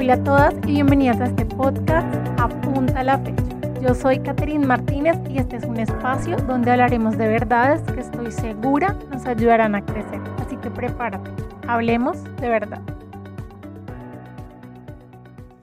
Hola a todas y bienvenidas a este podcast Apunta la fecha. Yo soy Catherine Martínez y este es un espacio donde hablaremos de verdades que estoy segura nos ayudarán a crecer. Así que prepárate, hablemos de verdad.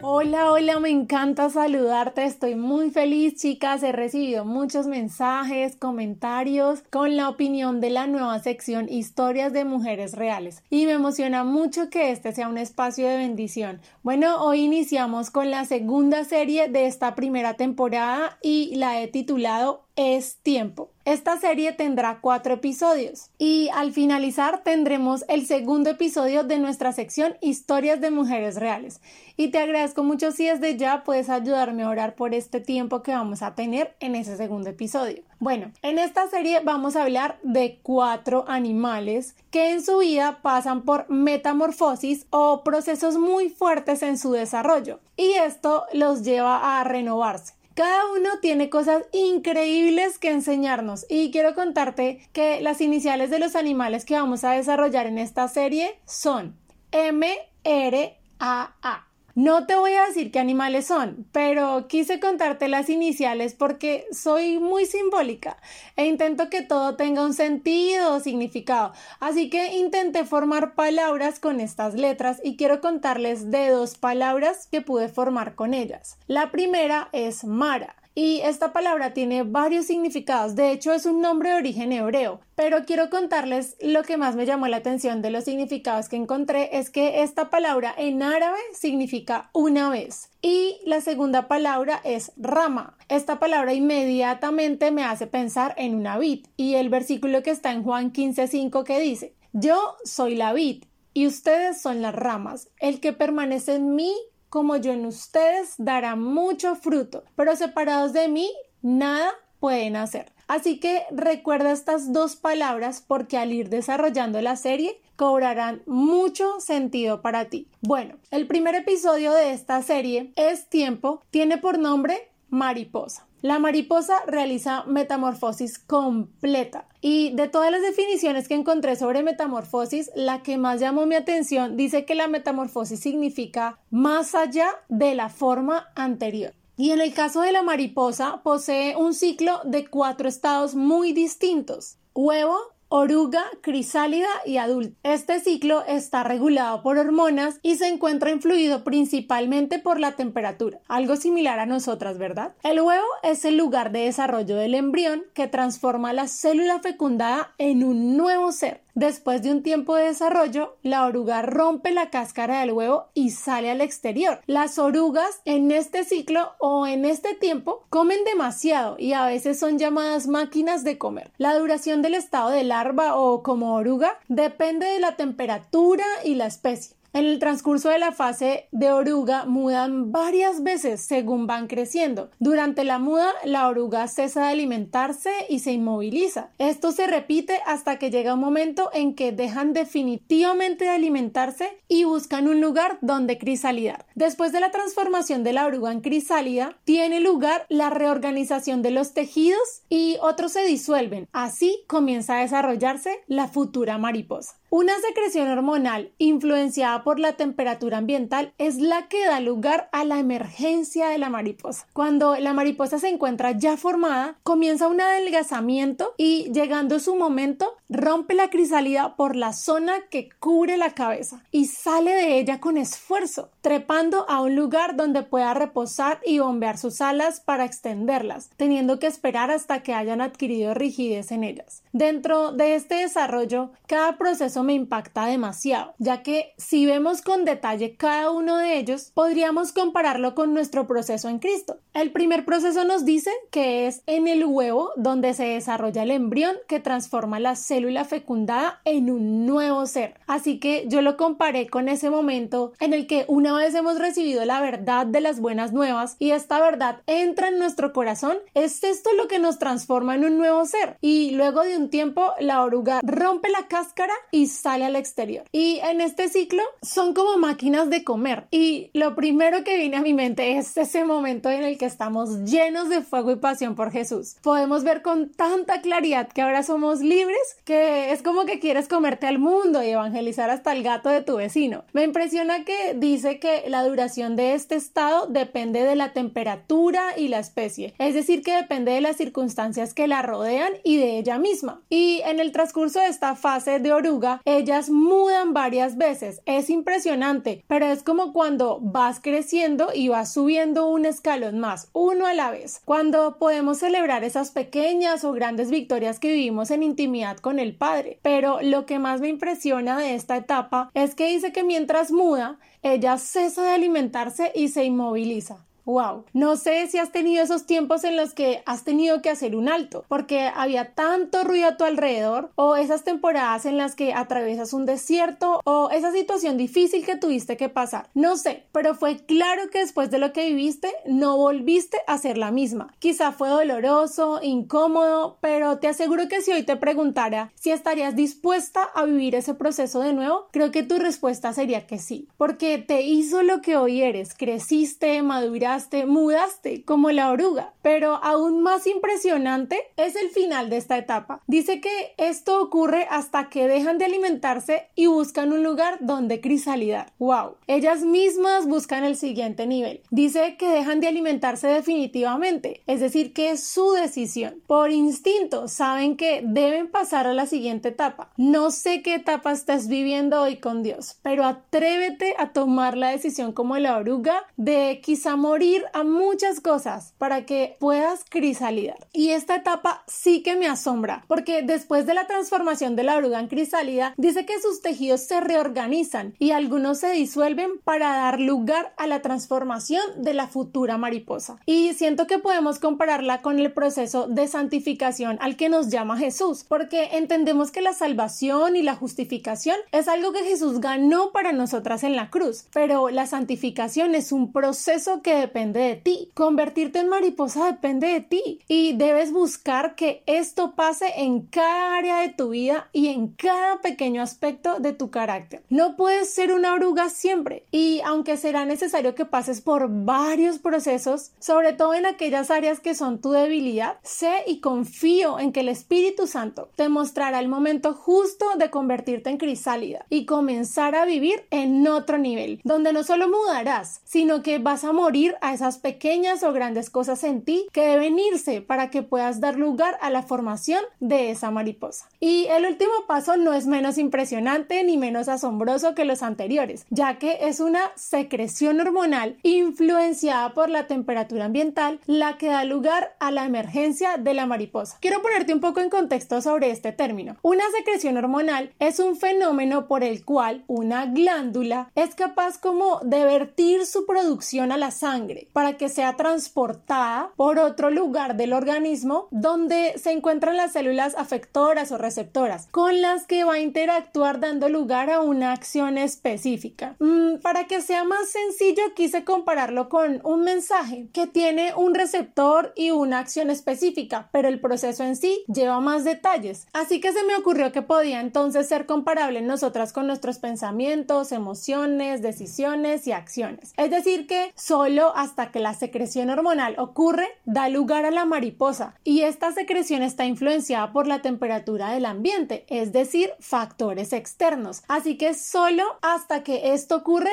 Hola, hola, me encanta saludarte, estoy muy feliz chicas, he recibido muchos mensajes, comentarios con la opinión de la nueva sección Historias de Mujeres Reales y me emociona mucho que este sea un espacio de bendición. Bueno, hoy iniciamos con la segunda serie de esta primera temporada y la he titulado es tiempo. Esta serie tendrá cuatro episodios y al finalizar tendremos el segundo episodio de nuestra sección Historias de Mujeres Reales. Y te agradezco mucho si desde ya puedes ayudarme a orar por este tiempo que vamos a tener en ese segundo episodio. Bueno, en esta serie vamos a hablar de cuatro animales que en su vida pasan por metamorfosis o procesos muy fuertes en su desarrollo y esto los lleva a renovarse. Cada uno tiene cosas increíbles que enseñarnos y quiero contarte que las iniciales de los animales que vamos a desarrollar en esta serie son M, R, A, A. No te voy a decir qué animales son, pero quise contarte las iniciales porque soy muy simbólica e intento que todo tenga un sentido o significado. Así que intenté formar palabras con estas letras y quiero contarles de dos palabras que pude formar con ellas. La primera es Mara y esta palabra tiene varios significados, de hecho es un nombre de origen hebreo, pero quiero contarles lo que más me llamó la atención de los significados que encontré es que esta palabra en árabe significa una vez. Y la segunda palabra es rama. Esta palabra inmediatamente me hace pensar en una vid. Y el versículo que está en Juan 15:5 que dice, yo soy la vid y ustedes son las ramas, el que permanece en mí como yo en ustedes dará mucho fruto, pero separados de mí nada pueden hacer. Así que recuerda estas dos palabras porque al ir desarrollando la serie cobrarán mucho sentido para ti. Bueno, el primer episodio de esta serie es Tiempo, tiene por nombre Mariposa. La mariposa realiza metamorfosis completa y de todas las definiciones que encontré sobre metamorfosis, la que más llamó mi atención dice que la metamorfosis significa más allá de la forma anterior. Y en el caso de la mariposa, posee un ciclo de cuatro estados muy distintos. Huevo, oruga, crisálida y adulta. Este ciclo está regulado por hormonas y se encuentra influido principalmente por la temperatura, algo similar a nosotras, ¿verdad? El huevo es el lugar de desarrollo del embrión que transforma la célula fecundada en un nuevo ser. Después de un tiempo de desarrollo, la oruga rompe la cáscara del huevo y sale al exterior. Las orugas en este ciclo o en este tiempo comen demasiado y a veces son llamadas máquinas de comer. La duración del estado de larva o como oruga depende de la temperatura y la especie. En el transcurso de la fase de oruga mudan varias veces según van creciendo. Durante la muda, la oruga cesa de alimentarse y se inmoviliza. Esto se repite hasta que llega un momento en que dejan definitivamente de alimentarse y buscan un lugar donde crisalidar. Después de la transformación de la oruga en crisálida, tiene lugar la reorganización de los tejidos y otros se disuelven. Así comienza a desarrollarse la futura mariposa. Una secreción hormonal influenciada por la temperatura ambiental es la que da lugar a la emergencia de la mariposa. Cuando la mariposa se encuentra ya formada, comienza un adelgazamiento y llegando su momento, rompe la crisálida por la zona que cubre la cabeza y sale de ella con esfuerzo, trepando a un lugar donde pueda reposar y bombear sus alas para extenderlas, teniendo que esperar hasta que hayan adquirido rigidez en ellas. Dentro de este desarrollo, cada proceso me impacta demasiado, ya que si vemos con detalle cada uno de ellos, podríamos compararlo con nuestro proceso en Cristo. El primer proceso nos dice que es en el huevo donde se desarrolla el embrión que transforma la célula fecundada en un nuevo ser. Así que yo lo comparé con ese momento en el que una vez hemos recibido la verdad de las buenas nuevas y esta verdad entra en nuestro corazón, es esto lo que nos transforma en un nuevo ser. Y luego de un tiempo la oruga rompe la cáscara y sale al exterior. Y en este ciclo son como máquinas de comer. Y lo primero que viene a mi mente es ese momento en el que estamos llenos de fuego y pasión por Jesús. Podemos ver con tanta claridad que ahora somos libres que es como que quieres comerte al mundo y evangelizar hasta el gato de tu vecino. Me impresiona que dice que la duración de este estado depende de la temperatura y la especie, es decir, que depende de las circunstancias que la rodean y de ella misma. Y en el transcurso de esta fase de oruga, ellas mudan varias veces. Es impresionante, pero es como cuando vas creciendo y vas subiendo un escalón más, uno a la vez. Cuando podemos celebrar esas pequeñas o grandes victorias que vivimos en intimidad con el Padre. Pero lo que más me impresiona de esta etapa es que dice que mientras muda, ella cesa de alimentarse y se inmoviliza. Wow. No sé si has tenido esos tiempos en los que has tenido que hacer un alto porque había tanto ruido a tu alrededor o esas temporadas en las que atraviesas un desierto o esa situación difícil que tuviste que pasar. No sé, pero fue claro que después de lo que viviste no volviste a ser la misma. Quizá fue doloroso, incómodo, pero te aseguro que si hoy te preguntara si estarías dispuesta a vivir ese proceso de nuevo, creo que tu respuesta sería que sí, porque te hizo lo que hoy eres, creciste, maduraste, mudaste como la oruga. Pero aún más impresionante es el final de esta etapa. Dice que esto ocurre hasta que dejan de alimentarse y buscan un lugar donde crisalidad. ¡Wow! Ellas mismas buscan el siguiente nivel. Dice que dejan de alimentarse definitivamente, es decir, que es su decisión. Por instinto saben que deben pasar a la siguiente etapa. No sé qué etapa estás viviendo hoy con Dios, pero atrévete a tomar la decisión como la oruga de quizá morir a muchas cosas para que puedas crisalidar. Y esta etapa sí que me asombra, porque después de la transformación de la oruga en crisálida, dice que sus tejidos se reorganizan y algunos se disuelven para dar lugar a la transformación de la futura mariposa. Y siento que podemos compararla con el proceso de santificación al que nos llama Jesús, porque entendemos que la salvación y la justificación es algo que Jesús ganó para nosotras en la cruz, pero la santificación es un proceso que depende depende de ti. Convertirte en mariposa depende de ti. Y debes buscar que esto pase en cada área de tu vida y en cada pequeño aspecto de tu carácter. No puedes ser una oruga siempre. Y aunque será necesario que pases por varios procesos, sobre todo en aquellas áreas que son tu debilidad, sé y confío en que el Espíritu Santo te mostrará el momento justo de convertirte en crisálida y comenzar a vivir en otro nivel, donde no solo mudarás, sino que vas a morir a esas pequeñas o grandes cosas en ti que deben irse para que puedas dar lugar a la formación de esa mariposa. Y el último paso no es menos impresionante ni menos asombroso que los anteriores, ya que es una secreción hormonal influenciada por la temperatura ambiental la que da lugar a la emergencia de la mariposa. Quiero ponerte un poco en contexto sobre este término. Una secreción hormonal es un fenómeno por el cual una glándula es capaz como de vertir su producción a la sangre para que sea transportada por otro lugar del organismo donde se encuentran las células afectoras o receptoras con las que va a interactuar dando lugar a una acción específica. Mm, para que sea más sencillo quise compararlo con un mensaje que tiene un receptor y una acción específica, pero el proceso en sí lleva más detalles. Así que se me ocurrió que podía entonces ser comparable en nosotras con nuestros pensamientos, emociones, decisiones y acciones. Es decir, que solo hasta que la secreción hormonal ocurre, da lugar a la mariposa y esta secreción está influenciada por la temperatura del ambiente, es decir, factores externos. Así que solo hasta que esto ocurre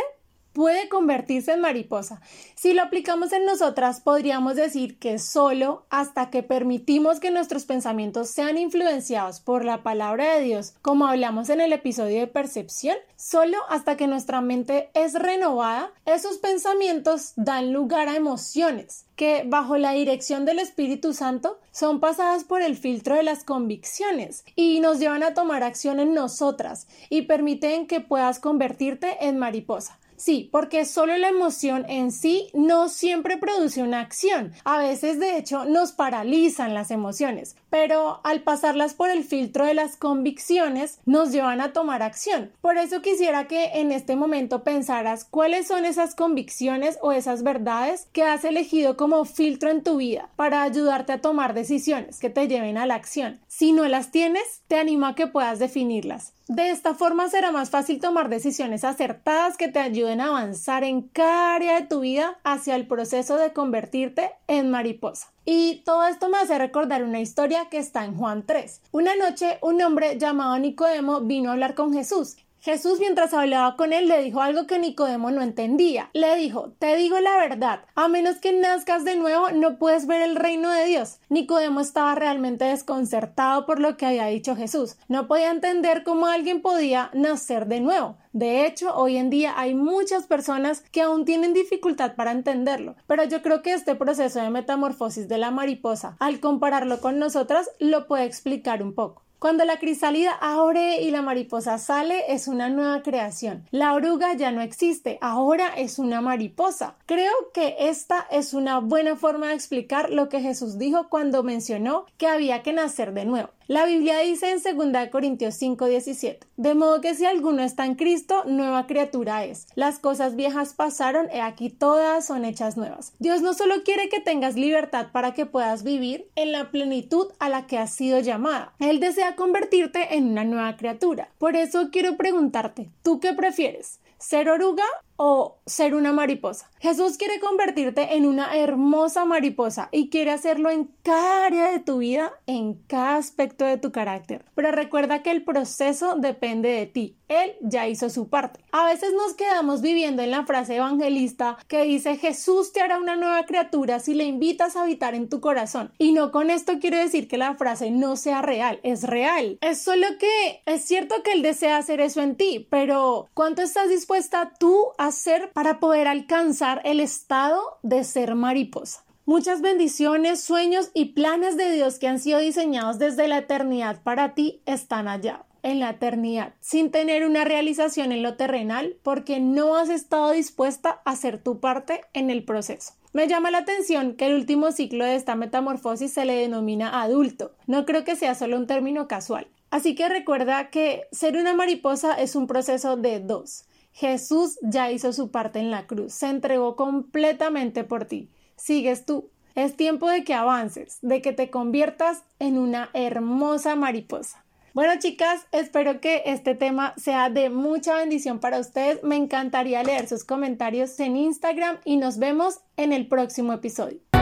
puede convertirse en mariposa. Si lo aplicamos en nosotras, podríamos decir que solo hasta que permitimos que nuestros pensamientos sean influenciados por la palabra de Dios, como hablamos en el episodio de percepción, solo hasta que nuestra mente es renovada, esos pensamientos dan lugar a emociones que bajo la dirección del Espíritu Santo son pasadas por el filtro de las convicciones y nos llevan a tomar acción en nosotras y permiten que puedas convertirte en mariposa. Sí, porque solo la emoción en sí no siempre produce una acción. A veces, de hecho, nos paralizan las emociones, pero al pasarlas por el filtro de las convicciones, nos llevan a tomar acción. Por eso quisiera que en este momento pensaras cuáles son esas convicciones o esas verdades que has elegido como filtro en tu vida para ayudarte a tomar decisiones que te lleven a la acción. Si no las tienes, te animo a que puedas definirlas. De esta forma será más fácil tomar decisiones acertadas que te ayuden ayuden a avanzar en cada área de tu vida hacia el proceso de convertirte en mariposa. Y todo esto me hace recordar una historia que está en Juan 3. Una noche un hombre llamado Nicodemo vino a hablar con Jesús Jesús mientras hablaba con él le dijo algo que Nicodemo no entendía. Le dijo, te digo la verdad, a menos que nazcas de nuevo no puedes ver el reino de Dios. Nicodemo estaba realmente desconcertado por lo que había dicho Jesús. No podía entender cómo alguien podía nacer de nuevo. De hecho, hoy en día hay muchas personas que aún tienen dificultad para entenderlo, pero yo creo que este proceso de metamorfosis de la mariposa, al compararlo con nosotras, lo puede explicar un poco. Cuando la crisálida abre y la mariposa sale, es una nueva creación. La oruga ya no existe, ahora es una mariposa. Creo que esta es una buena forma de explicar lo que Jesús dijo cuando mencionó que había que nacer de nuevo. La Biblia dice en 2 Corintios 5:17, de modo que si alguno está en Cristo, nueva criatura es. Las cosas viejas pasaron y aquí todas son hechas nuevas. Dios no solo quiere que tengas libertad para que puedas vivir en la plenitud a la que has sido llamada, Él desea convertirte en una nueva criatura. Por eso quiero preguntarte, ¿tú qué prefieres? ¿Ser oruga o ser una mariposa. Jesús quiere convertirte en una hermosa mariposa y quiere hacerlo en cada área de tu vida, en cada aspecto de tu carácter. Pero recuerda que el proceso depende de ti. Él ya hizo su parte. A veces nos quedamos viviendo en la frase evangelista que dice Jesús te hará una nueva criatura si le invitas a habitar en tu corazón. Y no con esto quiero decir que la frase no sea real, es real. Es solo que es cierto que Él desea hacer eso en ti, pero ¿cuánto estás dispuesta tú a hacer para poder alcanzar el estado de ser mariposa. Muchas bendiciones, sueños y planes de Dios que han sido diseñados desde la eternidad para ti están allá, en la eternidad, sin tener una realización en lo terrenal porque no has estado dispuesta a hacer tu parte en el proceso. Me llama la atención que el último ciclo de esta metamorfosis se le denomina adulto. No creo que sea solo un término casual. Así que recuerda que ser una mariposa es un proceso de dos. Jesús ya hizo su parte en la cruz, se entregó completamente por ti. Sigues tú. Es tiempo de que avances, de que te conviertas en una hermosa mariposa. Bueno, chicas, espero que este tema sea de mucha bendición para ustedes. Me encantaría leer sus comentarios en Instagram y nos vemos en el próximo episodio.